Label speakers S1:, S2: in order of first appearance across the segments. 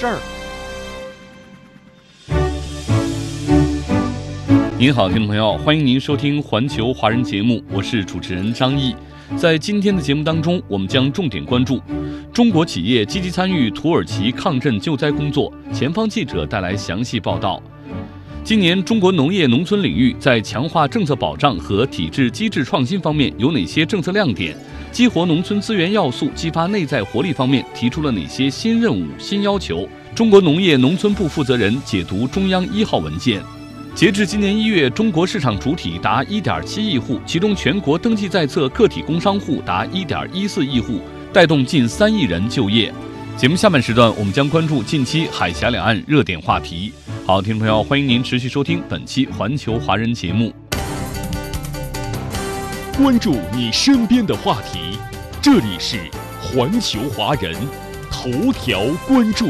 S1: 事儿。
S2: 您好，听众朋友，欢迎您收听环球华人节目，我是主持人张毅。在今天的节目当中，我们将重点关注中国企业积极参与土耳其抗震救灾工作。前方记者带来详细报道。今年中国农业农村领域在强化政策保障和体制机制创新方面有哪些政策亮点？激活农村资源要素、激发内在活力方面提出了哪些新任务、新要求？中国农业农村部负责人解读中央一号文件。截至今年一月，中国市场主体达1.7亿户，其中全国登记在册个体工商户达1.14亿户，带动近三亿人就业。节目下半时段，我们将关注近期海峡两岸热点话题。好，听众朋友，欢迎您持续收听本期《环球华人》节目，
S3: 关注你身边的话题。这里是《环球华人》头条关注。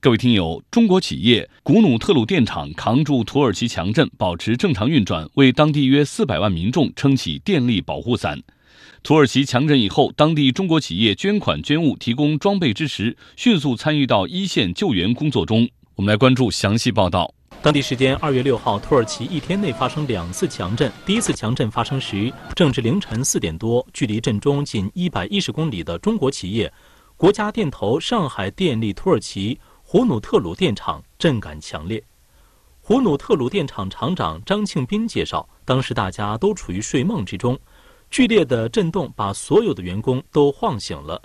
S2: 各位听友，中国企业古努特鲁电厂扛住土耳其强震，保持正常运转，为当地约四百万民众撑起电力保护伞。土耳其强震以后，当地中国企业捐款捐物，提供装备支持，迅速参与到一线救援工作中。我们来关注详细报道。
S4: 当地时间二月六号，土耳其一天内发生两次强震。第一次强震发生时正值凌晨四点多，距离震中仅一百一十公里的中国企业国家电投上海电力土耳其。胡努特鲁电厂震感强烈。胡努特鲁电厂厂长张庆斌介绍，当时大家都处于睡梦之中，剧烈的震动把所有的员工都晃醒了。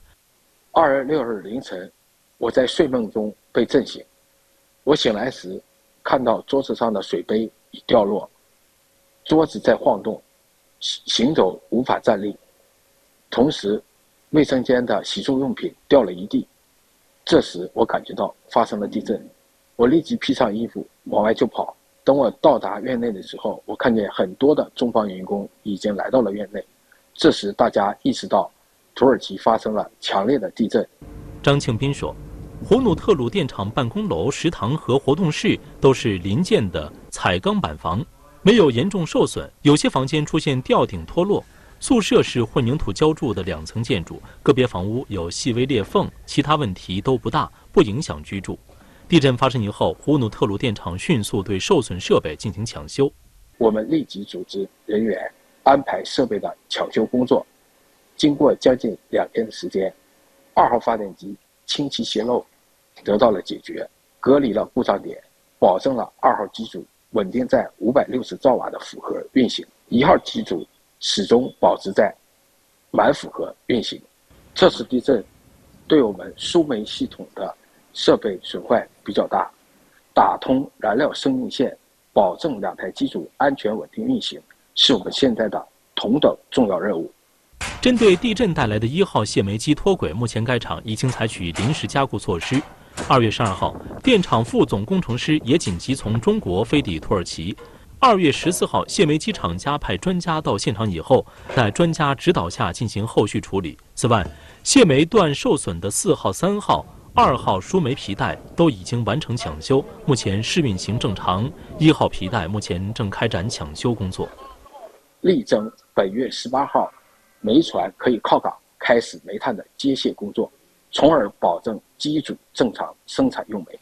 S5: 二月六日凌晨，我在睡梦中被震醒。我醒来时，看到桌子上的水杯已掉落，桌子在晃动，行走无法站立。同时，卫生间的洗漱用品掉了一地。这时，我感觉到发生了地震，我立即披上衣服往外就跑。等我到达院内的时候，我看见很多的中方员工已经来到了院内。这时，大家意识到土耳其发生了强烈的地震。
S4: 张庆斌说：“胡努特鲁电厂办公楼、食堂和活动室都是临建的彩钢板房，没有严重受损，有些房间出现吊顶脱落。”宿舍是混凝土浇筑的两层建筑，个别房屋有细微裂缝，其他问题都不大，不影响居住。地震发生以后，胡努特鲁电厂迅速对受损设备进行抢修。
S5: 我们立即组织人员安排设备的抢修工作。经过将近两天的时间，二号发电机氢气泄漏得到了解决，隔离了故障点，保证了二号机组稳定在五百六十兆瓦的负荷运行。一号机组。始终保持在满负荷运行。这次地震对我们输煤系统的设备损坏比较大，打通燃料生命线，保证两台机组安全稳定运行，是我们现在的同等重要任务。
S4: 针对地震带来的一号泄煤机脱轨，目前该厂已经采取临时加固措施。二月十二号，电厂副总工程师也紧急从中国飞抵土耳其。二月十四号，谢煤机厂家派专家到现场以后，在专家指导下进行后续处理。此外，谢煤段受损的四号、三号、二号输煤皮带都已经完成抢修，目前试运行正常。一号皮带目前正开展抢修工作。
S5: 力争本月十八号，煤船可以靠港开始煤炭的接卸工作，从而保证机组正常生产用煤。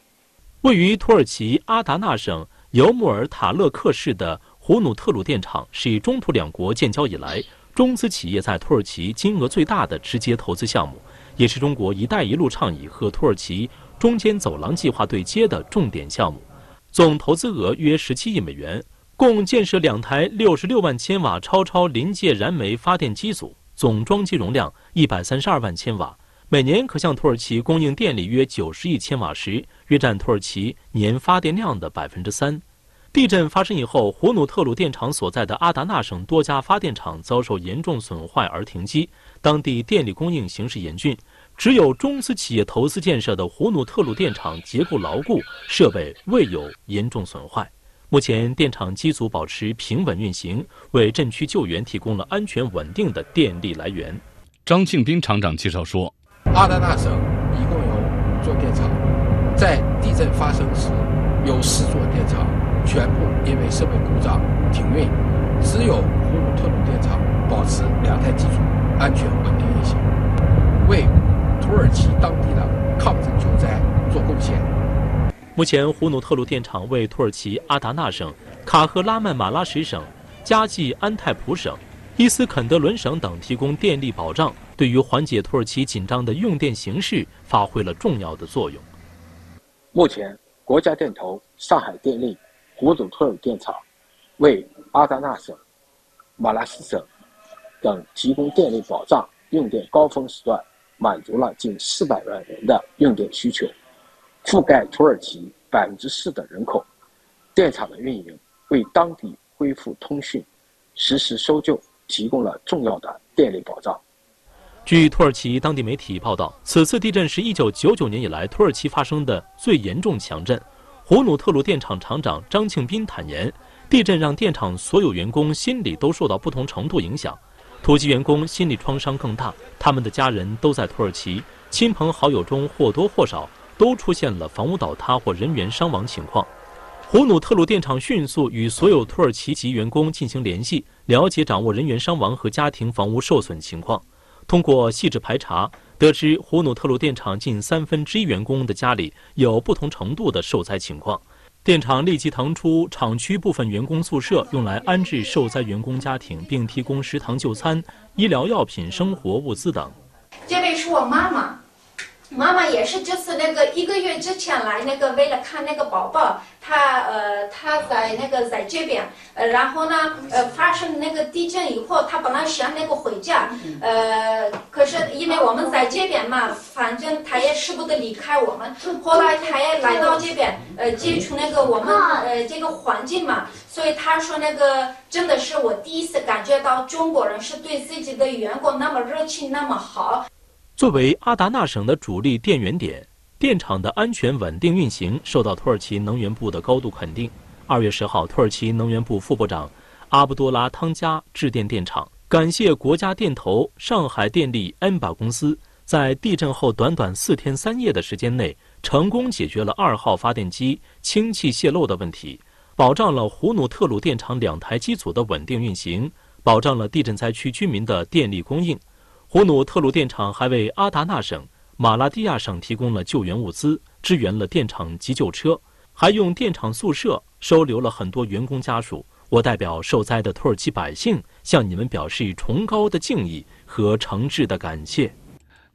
S4: 位于土耳其阿达纳省。尤穆尔塔勒克市的胡努特鲁电厂是中土两国建交以来中资企业在土耳其金额最大的直接投资项目，也是中国“一带一路”倡议和土耳其中间走廊计划对接的重点项目，总投资额约十七亿美元，共建设两台六十六万千瓦超超临界燃煤发电机组，总装机容量一百三十二万千瓦。每年可向土耳其供应电力约九十亿千瓦时，约占土耳其年发电量的百分之三。地震发生以后，胡努特鲁电厂所在的阿达纳省多家发电厂遭受严重损坏而停机，当地电力供应形势严峻。只有中资企业投资建设的胡努特鲁电厂结构牢固，设备未有严重损坏。目前电厂机组保持平稳运行，为震区救援提供了安全稳定的电力来源。
S2: 张庆斌厂长介绍说：“
S5: 阿达纳省一共有五座电厂，在地震发生时，有四座电厂。”全部因为设备故障停运，只有胡鲁特鲁电厂保持两台机组安全稳定运行，为土耳其当地的抗震救灾做贡献。
S4: 目前，胡努特鲁电厂为土耳其阿达纳省、卡赫拉曼马拉什省、加济安泰普省、伊斯肯德伦省等提供电力保障，对于缓解土耳其紧张的用电形势发挥了重要的作用。
S5: 目前，国家电投、上海电力。胡努特鲁电厂为阿达纳省、马拉斯省等提供电力保障，用电高峰时段满足了近四百万人的用电需求，覆盖土耳其百分之四的人口。电厂的运营为当地恢复通讯、实时搜救提供了重要的电力保障。
S4: 据土耳其当地媒体报道，此次地震是一九九九年以来土耳其发生的最严重强震。胡努特鲁电厂厂长张庆斌坦言，地震让电厂所有员工心理都受到不同程度影响，土籍员工心理创伤更大，他们的家人都在土耳其，亲朋好友中或多或少都出现了房屋倒塌或人员伤亡情况。胡努特鲁电厂迅速与所有土耳其籍员工进行联系，了解掌握人员伤亡和家庭房屋受损情况，通过细致排查。得知胡努特鲁电厂近三分之一员工的家里有不同程度的受灾情况，电厂立即腾出厂区部分员工宿舍，用来安置受灾员工家庭，并提供食堂就餐、医疗药品、生活物资等。
S6: 这位是我妈妈。妈妈也是，就是那个一个月之前来，那个为了看那个宝宝，她呃她在那个在这边，呃然后呢呃发生那个地震以后，她本来想那个回家，呃可是因为我们在这边嘛，反正她也舍不得离开我们，后来她也来到这边，呃接触那个我们呃这个环境嘛，所以她说那个真的是我第一次感觉到中国人是对自己的员工那么热情那么好。
S4: 作为阿达纳省的主力电源点，电厂的安全稳定运行受到土耳其能源部的高度肯定。二月十号，土耳其能源部副部长阿卜杜拉汤加致电电厂，感谢国家电投、上海电力、恩巴公司在地震后短短四天三夜的时间内，成功解决了二号发电机氢气泄漏的问题，保障了胡努特鲁电厂两台机组的稳定运行，保障了地震灾区居民的电力供应。胡努特鲁电厂还为阿达纳省、马拉蒂亚省提供了救援物资，支援了电厂急救车，还用电厂宿舍收留了很多员工家属。我代表受灾的土耳其百姓，向你们表示崇高的敬意和诚挚的感谢。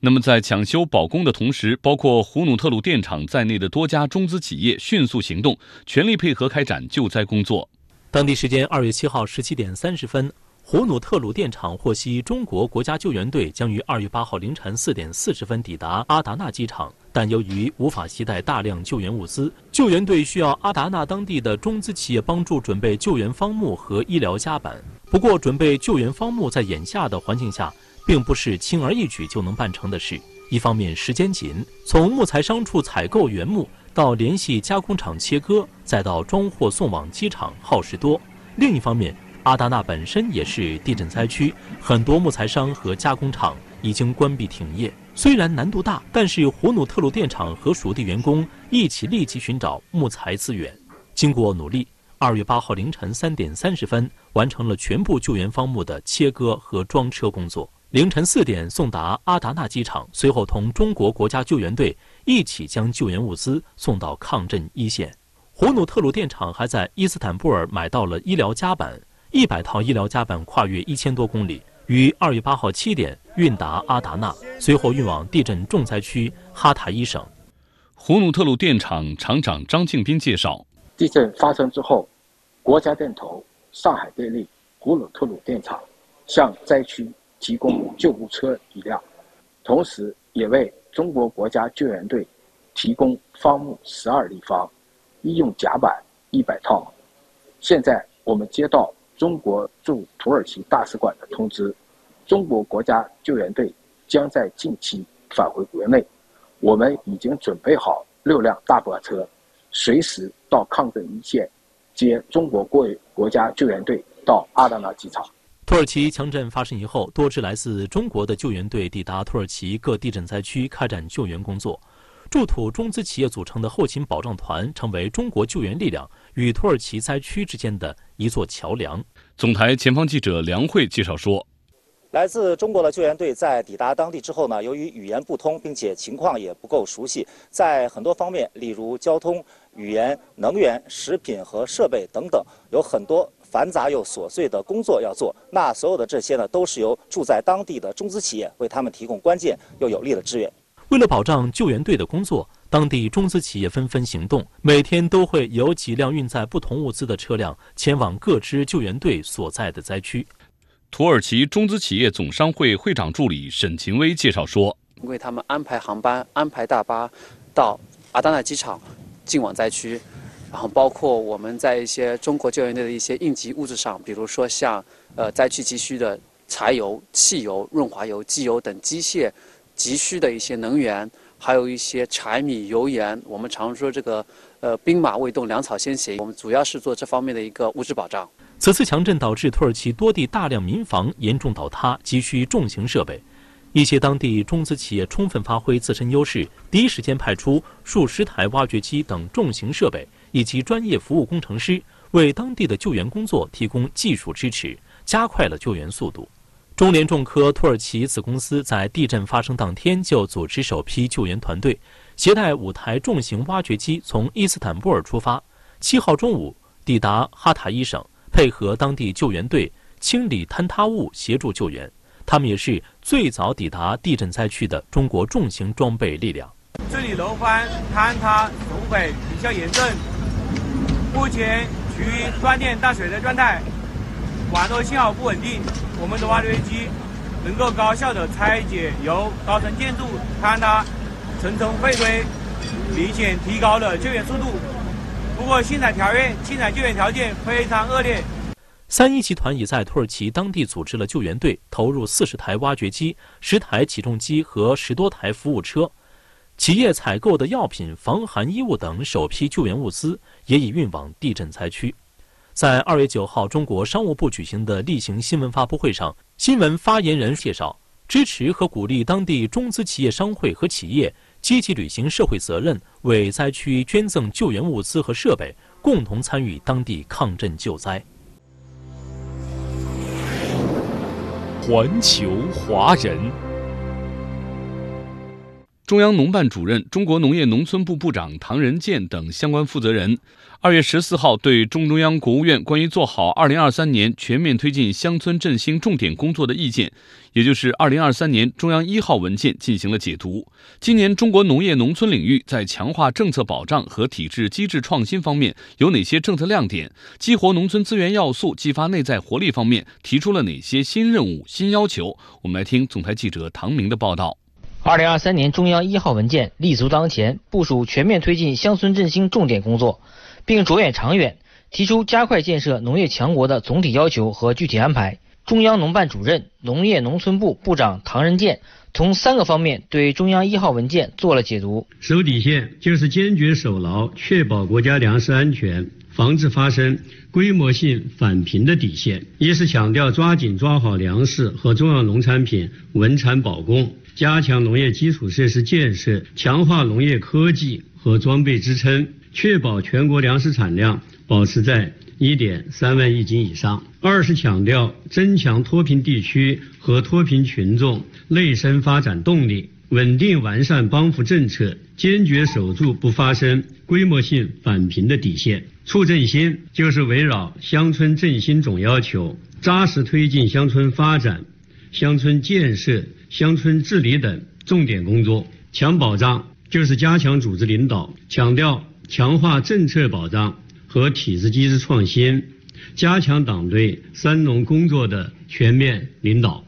S2: 那么，在抢修保供的同时，包括胡努特鲁电厂在内的多家中资企业迅速行动，全力配合开展救灾工作。
S4: 当地时间二月七号十七点三十分。胡努特鲁电厂获悉，中国国家救援队将于二月八号凌晨四点四十分抵达阿达纳机场，但由于无法携带大量救援物资，救援队需要阿达纳当地的中资企业帮助准备救援方木和医疗夹板。不过，准备救援方木在眼下的环境下，并不是轻而易举就能办成的事。一方面时间紧，从木材商处采购原木到联系加工厂切割，再到装货送往机场，耗时多；另一方面，阿达纳本身也是地震灾区，很多木材商和加工厂已经关闭停业。虽然难度大，但是胡努特鲁电厂和属地员工一起立即寻找木材资源。经过努力，二月八号凌晨三点三十分完成了全部救援方木的切割和装车工作。凌晨四点送达阿达纳机场，随后同中国国家救援队一起将救援物资送到抗震一线。胡努特鲁电厂还在伊斯坦布尔买到了医疗夹板。一百套医疗夹板跨越一千多公里，于二月八号七点运达阿达纳，随后运往地震重灾区哈塔伊省。
S2: 胡努特鲁电厂厂长张庆斌介绍：
S5: 地震发生之后，国家电投、上海电力、胡努特鲁电厂向灾区提供救护车一辆，同时也为中国国家救援队提供方木十二立方、医用夹板一百套。现在我们接到中国驻土耳其大使馆的通知，中国国家救援队将在近期返回国内，我们已经准备好六辆大巴车，随时到抗震一线接中国国国家救援队到阿达纳机场。
S4: 土耳其强震发生以后，多支来自中国的救援队抵达土耳其各地震灾区开展救援工作。驻土中资企业组成的后勤保障团，成为中国救援力量与土耳其灾区之间的一座桥梁。
S2: 总台前方记者梁慧介绍说。
S7: 来自中国的救援队在抵达当地之后呢，由于语言不通，并且情况也不够熟悉，在很多方面，例如交通、语言、能源、食品和设备等等，有很多繁杂又琐碎的工作要做。那所有的这些呢，都是由住在当地的中资企业为他们提供关键又有力的支援。
S4: 为了保障救援队的工作，当地中资企业纷纷行动，每天都会有几辆运载不同物资的车辆前往各支救援队所在的灾区。
S2: 土耳其中资企业总商会会长助理沈勤威介绍说：“
S8: 为他们安排航班、安排大巴到阿达纳机场，进往灾区，然后包括我们在一些中国救援队的一些应急物资上，比如说像呃灾区急需的柴油、汽油、润滑油、机油等机械急需的一些能源，还有一些柴米油盐。我们常说这个呃兵马未动，粮草先行。我们主要是做这方面的一个物质保障。”
S4: 此次强震导致土耳其多地大量民房严重倒塌，急需重型设备。一些当地中资企业充分发挥自身优势，第一时间派出数十台挖掘机等重型设备以及专业服务工程师，为当地的救援工作提供技术支持，加快了救援速度。中联重科土耳其子公司在地震发生当天就组织首批救援团队，携带五台重型挖掘机从伊斯坦布尔出发，七号中午抵达哈塔伊省。配合当地救援队清理坍塌物，协助救援。他们也是最早抵达地震灾区的中国重型装备力量。
S9: 这里楼房坍塌损毁比较严重，目前处于断电断水的状态，网络信号不稳定。我们的挖掘机能够高效的拆解由高层建筑坍塌层层废堆，明显提高了救援速度。不过，现场条件、现场救援条件非常恶劣。
S4: 三一集团已在土耳其当地组织了救援队，投入四十台挖掘机、十台起重机和十多台服务车。企业采购的药品、防寒衣物等首批救援物资也已运往地震灾区。在二月九号，中国商务部举行的例行新闻发布会上，新闻发言人介绍，支持和鼓励当地中资企业商会和企业。积极履行社会责任，为灾区捐赠救援物资和设备，共同参与当地抗震救灾。
S3: 环球华人。
S2: 中央农办主任、中国农业农村部部长唐仁健等相关负责人，二月十四号对中中央、国务院关于做好二零二三年全面推进乡村振兴重点工作的意见，也就是二零二三年中央一号文件进行了解读。今年中国农业农村领域在强化政策保障和体制机制创新方面有哪些政策亮点？激活农村资源要素、激发内在活力方面提出了哪些新任务、新要求？我们来听总台记者唐明的报道。
S10: 二零二三年中央一号文件立足当前，部署全面推进乡村振兴重点工作，并着眼长远，提出加快建设农业强国的总体要求和具体安排。中央农办主任、农业农村部部长唐仁健从三个方面对中央一号文件做了解读。
S11: 守底线就是坚决守牢确保国家粮食安全、防治发生规模性返贫的底线。一是强调抓紧抓好粮食和重要农产品稳产保供。加强农业基础设施建设，强化农业科技和装备支撑，确保全国粮食产量保持在一点三万亿斤以上。二是强调增强脱贫地区和脱贫群众内生发展动力，稳定完善帮扶政策，坚决守住不发生规模性返贫的底线。促振兴就是围绕乡村振兴总要求，扎实推进乡村发展、乡村建设。乡村治理等重点工作，强保障就是加强组织领导，强调强化政策保障和体制机制创新，加强党对三农工作的全面领导。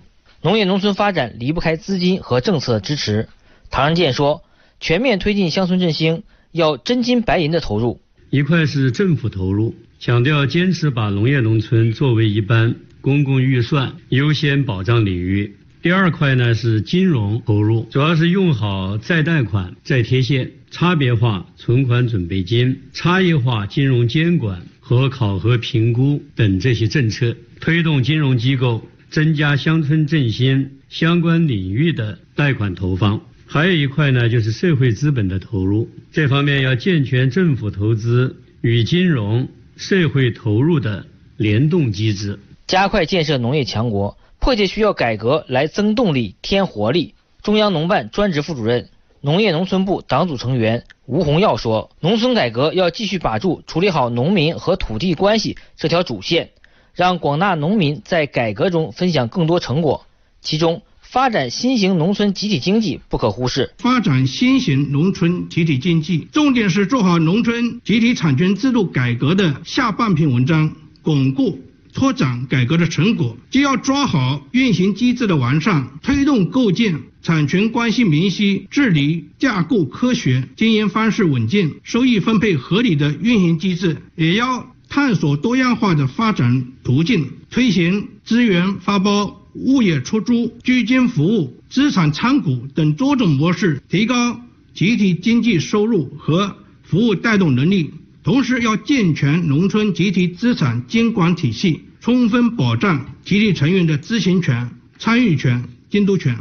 S10: 农业农村发展离不开资金和政策支持。唐仁健说，全面推进乡村振兴要真金白银的投入，
S11: 一块是政府投入，强调坚持把农业农村作为一般公共预算优先保障领域。第二块呢是金融投入，主要是用好再贷款、再贴现、差别化存款准备金、差异化金融监管和考核评估等这些政策，推动金融机构增加乡村振兴相关领域的贷款投放。还有一块呢，就是社会资本的投入，这方面要健全政府投资与金融、社会投入的联动机制，
S10: 加快建设农业强国。迫切需要改革来增动力、添活力。中央农办专职副主任、农业农村部党组成员吴洪耀说：“农村改革要继续把住处理好农民和土地关系这条主线，让广大农民在改革中分享更多成果。其中，发展新型农村集体经济不可忽视。
S12: 发展新型农村集体经济，重点是做好农村集体产权制度改革的下半篇文章，巩固。”拓展改革的成果，既要抓好运行机制的完善，推动构建产权关系明晰、治理架构科学、经营方式稳健、收益分配合理的运行机制，也要探索多样化的发展途径，推行资源发包、物业出租、居间服务、资产参股等多种模式，提高集体经济收入和服务带动能力。同时，要健全农村集体资产监管体系。充分保障集体成员的知情权、参与权、监督权。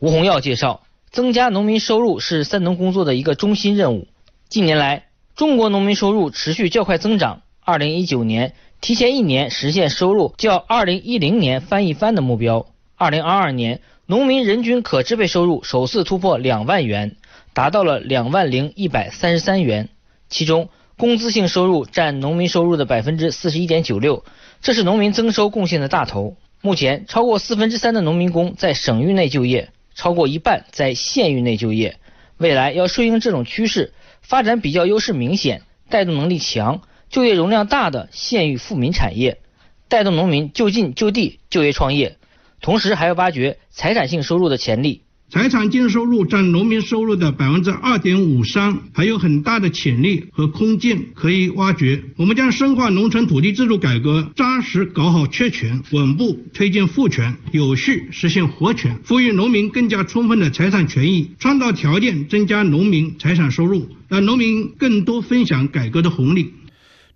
S10: 吴洪耀介绍，增加农民收入是三农工作的一个中心任务。近年来，中国农民收入持续较快增长。二零一九年提前一年实现收入较二零一零年翻一番的目标。二零二二年，农民人均可支配收入首次突破两万元，达到了两万零一百三十三元。其中，工资性收入占农民收入的百分之四十一点九六。这是农民增收贡献的大头。目前，超过四分之三的农民工在省域内就业，超过一半在县域内就业。未来要顺应这种趋势，发展比较优势明显、带动能力强、就业容量大的县域富民产业，带动农民就近就地就业创业。同时，还要挖掘财产性收入的潜力。
S12: 财产净收入占农民收入的百分之二点五三，还有很大的潜力和空间可以挖掘。我们将深化农村土地制度改革，扎实搞好确权，稳步推进赋权，有序实现活权，赋予农民更加充分的财产权益，创造条件增加农民财产收入，让农民更多分享改革的红利。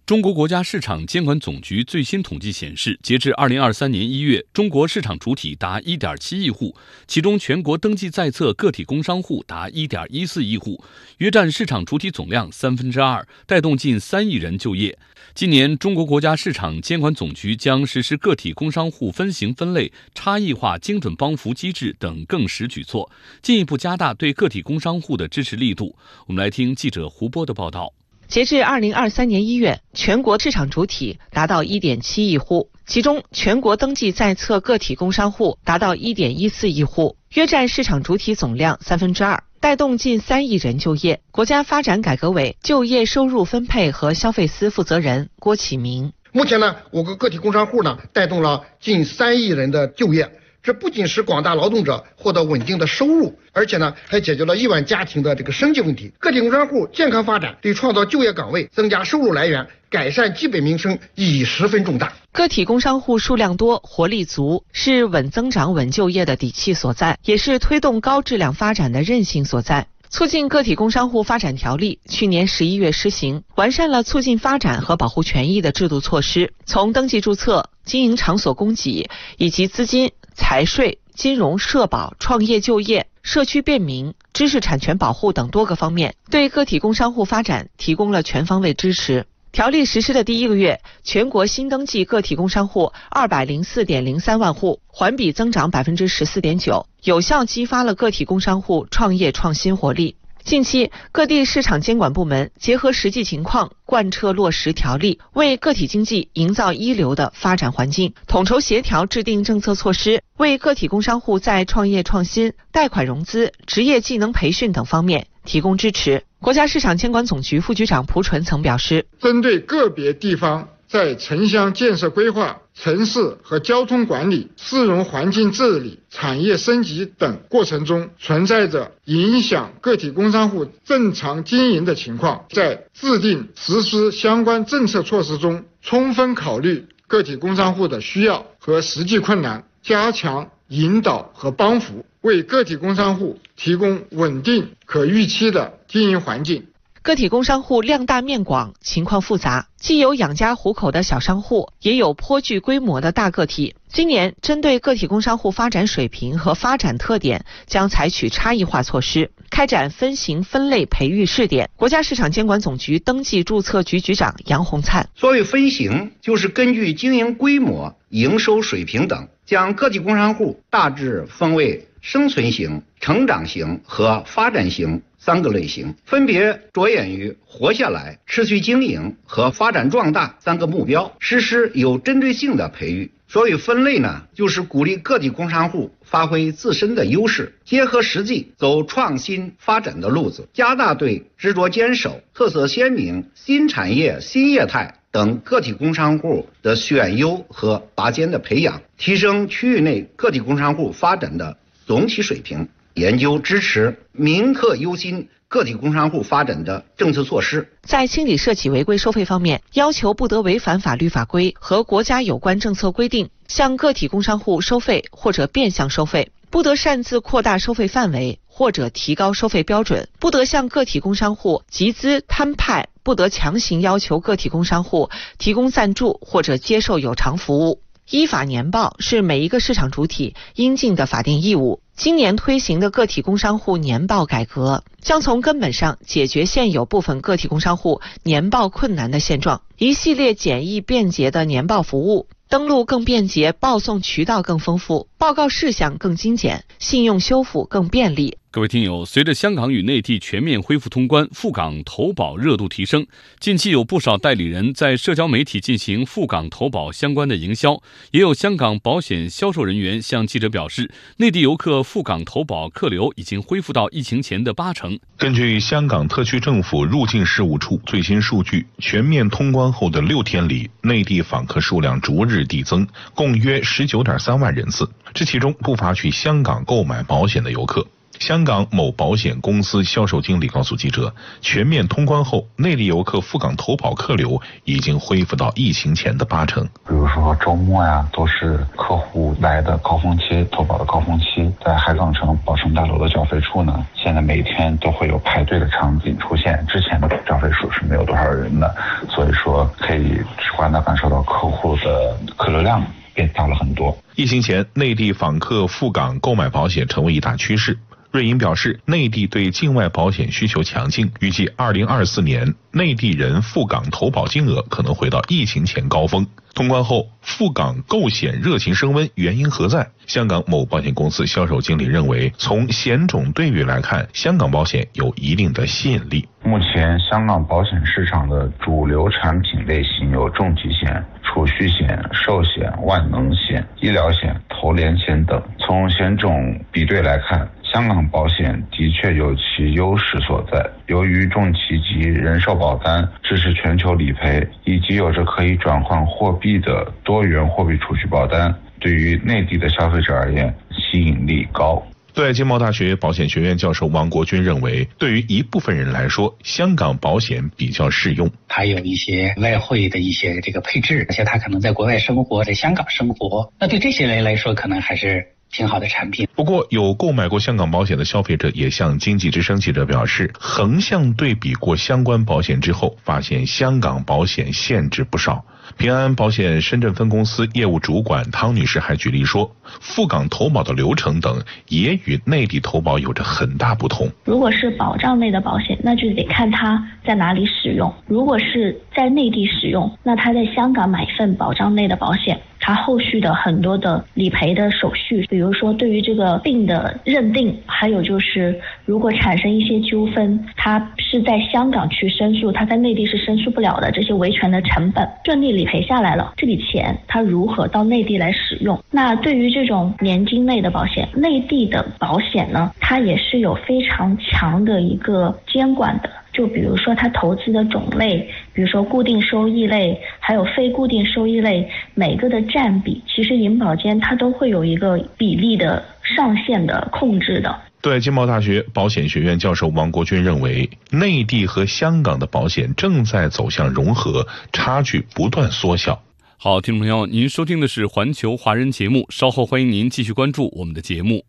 S2: 中国国家市场监管总局最新统计显示，截至二零二三年一月，中国市场主体达一点七亿户，其中全国登记在册个体工商户达一点一四亿户，约占市场主体总量三分之二，带动近三亿人就业。今年，中国国家市场监管总局将实施个体工商户分型分类、差异化精准帮扶机制等更实举措，进一步加大对个体工商户的支持力度。我们来听记者胡波的报道。
S13: 截至二零二三年一月，全国市场主体达到一点七亿户，其中全国登记在册个体工商户达到一点一四亿户，约占市场主体总量三分之二，带动近三亿人就业。国家发展改革委就业收入分配和消费司负责人郭启明：
S14: 目前呢，我国个体工商户呢，带动了近三亿人的就业。这不仅使广大劳动者获得稳定的收入，而且呢，还解决了亿万家庭的这个生计问题。个体工商户健康发展，对创造就业岗位、增加收入来源、改善基本民生意义十分重大。
S13: 个体工商户数量多、活力足，是稳增长、稳就业的底气所在，也是推动高质量发展的韧性所在。促进个体工商户发展条例去年十一月施行，完善了促进发展和保护权益的制度措施，从登记注册、经营场所供给以及资金、财税、金融、社保、创业就业、社区便民、知识产权保护等多个方面，对个体工商户发展提供了全方位支持。条例实施的第一个月，全国新登记个体工商户二百零四点零三万户，环比增长百分之十四点九，有效激发了个体工商户创业创新活力。近期，各地市场监管部门结合实际情况，贯彻落实条例，为个体经济营造一流的发展环境，统筹协调制定政策措施，为个体工商户在创业创新、贷款融资、职业技能培训等方面提供支持。国家市场监管总局副局长蒲纯曾表示，
S15: 针对个别地方在城乡建设规划、城市和交通管理、市容环境治理、产业升级等过程中存在着影响个体工商户正常经营的情况，在制定实施相关政策措施中，充分考虑个体工商户的需要和实际困难，加强引导和帮扶，为个体工商户提供稳定可预期的经营环境。
S13: 个体工商户量大面广，情况复杂，既有养家糊口的小商户，也有颇具规模的大个体。今年针对个体工商户发展水平和发展特点，将采取差异化措施，开展分型分类培育试点。国家市场监管总局登记注册局局长杨红灿：
S16: 所谓分型，就是根据经营规模、营收水平等，将个体工商户大致分为生存型、成长型和发展型。三个类型分别着眼于活下来、持续经营和发展壮大三个目标，实施有针对性的培育。所以分类呢，就是鼓励个体工商户发挥自身的优势，结合实际走创新发展的路子，加大对执着坚守、特色鲜明、新产业新业态等个体工商户的选优和拔尖的培养，提升区域内个体工商户发展的总体水平。研究支持民客优心个体工商户发展的政策措施，
S13: 在清理涉企违规收费方面，要求不得违反法律法规和国家有关政策规定，向个体工商户收费或者变相收费；不得擅自扩大收费范围或者提高收费标准；不得向个体工商户集资摊派；不得强行要求个体工商户提供赞助或者接受有偿服务。依法年报是每一个市场主体应尽的法定义务。今年推行的个体工商户年报改革，将从根本上解决现有部分个体工商户年报困难的现状。一系列简易便捷的年报服务，登录更便捷，报送渠道更丰富，报告事项更精简，信用修复更便利。
S2: 各位听友，随着香港与内地全面恢复通关，赴港投保热度提升。近期有不少代理人在社交媒体进行赴港投保相关的营销，也有香港保险销售人员向记者表示，内地游客赴港投保客流已经恢复到疫情前的八成。
S17: 根据香港特区政府入境事务处最新数据，全面通关后的六天里，内地访客数量逐日递增，共约十九点三万人次。这其中不乏去香港购买保险的游客。香港某保险公司销售经理告诉记者，全面通关后，内地游客赴港投保客流已经恢复到疫情前的八成。
S18: 比如说周末呀，都是客户来的高峰期，投保的高峰期，在海港城保诚大楼的缴费处呢，现在每天都会有排队的场景出现。之前的缴费处是没有多少人的，所以说可以直观的感受到客户的客流量变大了很多。
S17: 疫情前，内地访客赴港购买保险成为一大趋势。瑞银表示，内地对境外保险需求强劲，预计二零二四年内地人赴港投保金额可能回到疫情前高峰。通关后赴港购险热情升温，原因何在？香港某保险公司销售经理认为，从险种对比来看，香港保险有一定的吸引力。
S18: 目前，香港保险市场的主流产品类型有重疾险、储蓄险、寿险、万能险、医疗险、投连险等。从险种比对来看，香港保险的确有其优势所在，由于重疾及人寿保单支持全球理赔，以及有着可以转换货币的多元货币储蓄保单，对于内地的消费者而言吸引力高。
S17: 对外经贸大学保险学院教授王国军认为，对于一部分人来说，香港保险比较适用。
S19: 还有一些外汇的一些这个配置，而且他可能在国外生活，在香港生活，那对这些人来说，可能还是。挺好的产品。
S17: 不过，有购买过香港保险的消费者也向经济之声记者表示，横向对比过相关保险之后，发现香港保险限制不少。平安保险深圳分公司业务主管汤女士还举例说，赴港投保的流程等也与内地投保有着很大不同。
S20: 如果是保障类的保险，那就得看他在哪里使用。如果是在内地使用，那他在香港买一份保障类的保险。它后续的很多的理赔的手续，比如说对于这个病的认定，还有就是如果产生一些纠纷，它是在香港去申诉，它在内地是申诉不了的。这些维权的成本顺利理赔下来了，这笔钱它如何到内地来使用？那对于这种年金类的保险，内地的保险呢，它也是有非常强的一个监管的。就比如说它投资的种类。比如说固定收益类，还有非固定收益类，每个的占比，其实银保监它都会有一个比例的上限的控制的。
S17: 对经贸大学保险学院教授王国军认为，内地和香港的保险正在走向融合，差距不断缩小。
S2: 好，听众朋友，您收听的是环球华人节目，稍后欢迎您继续关注我们的节目。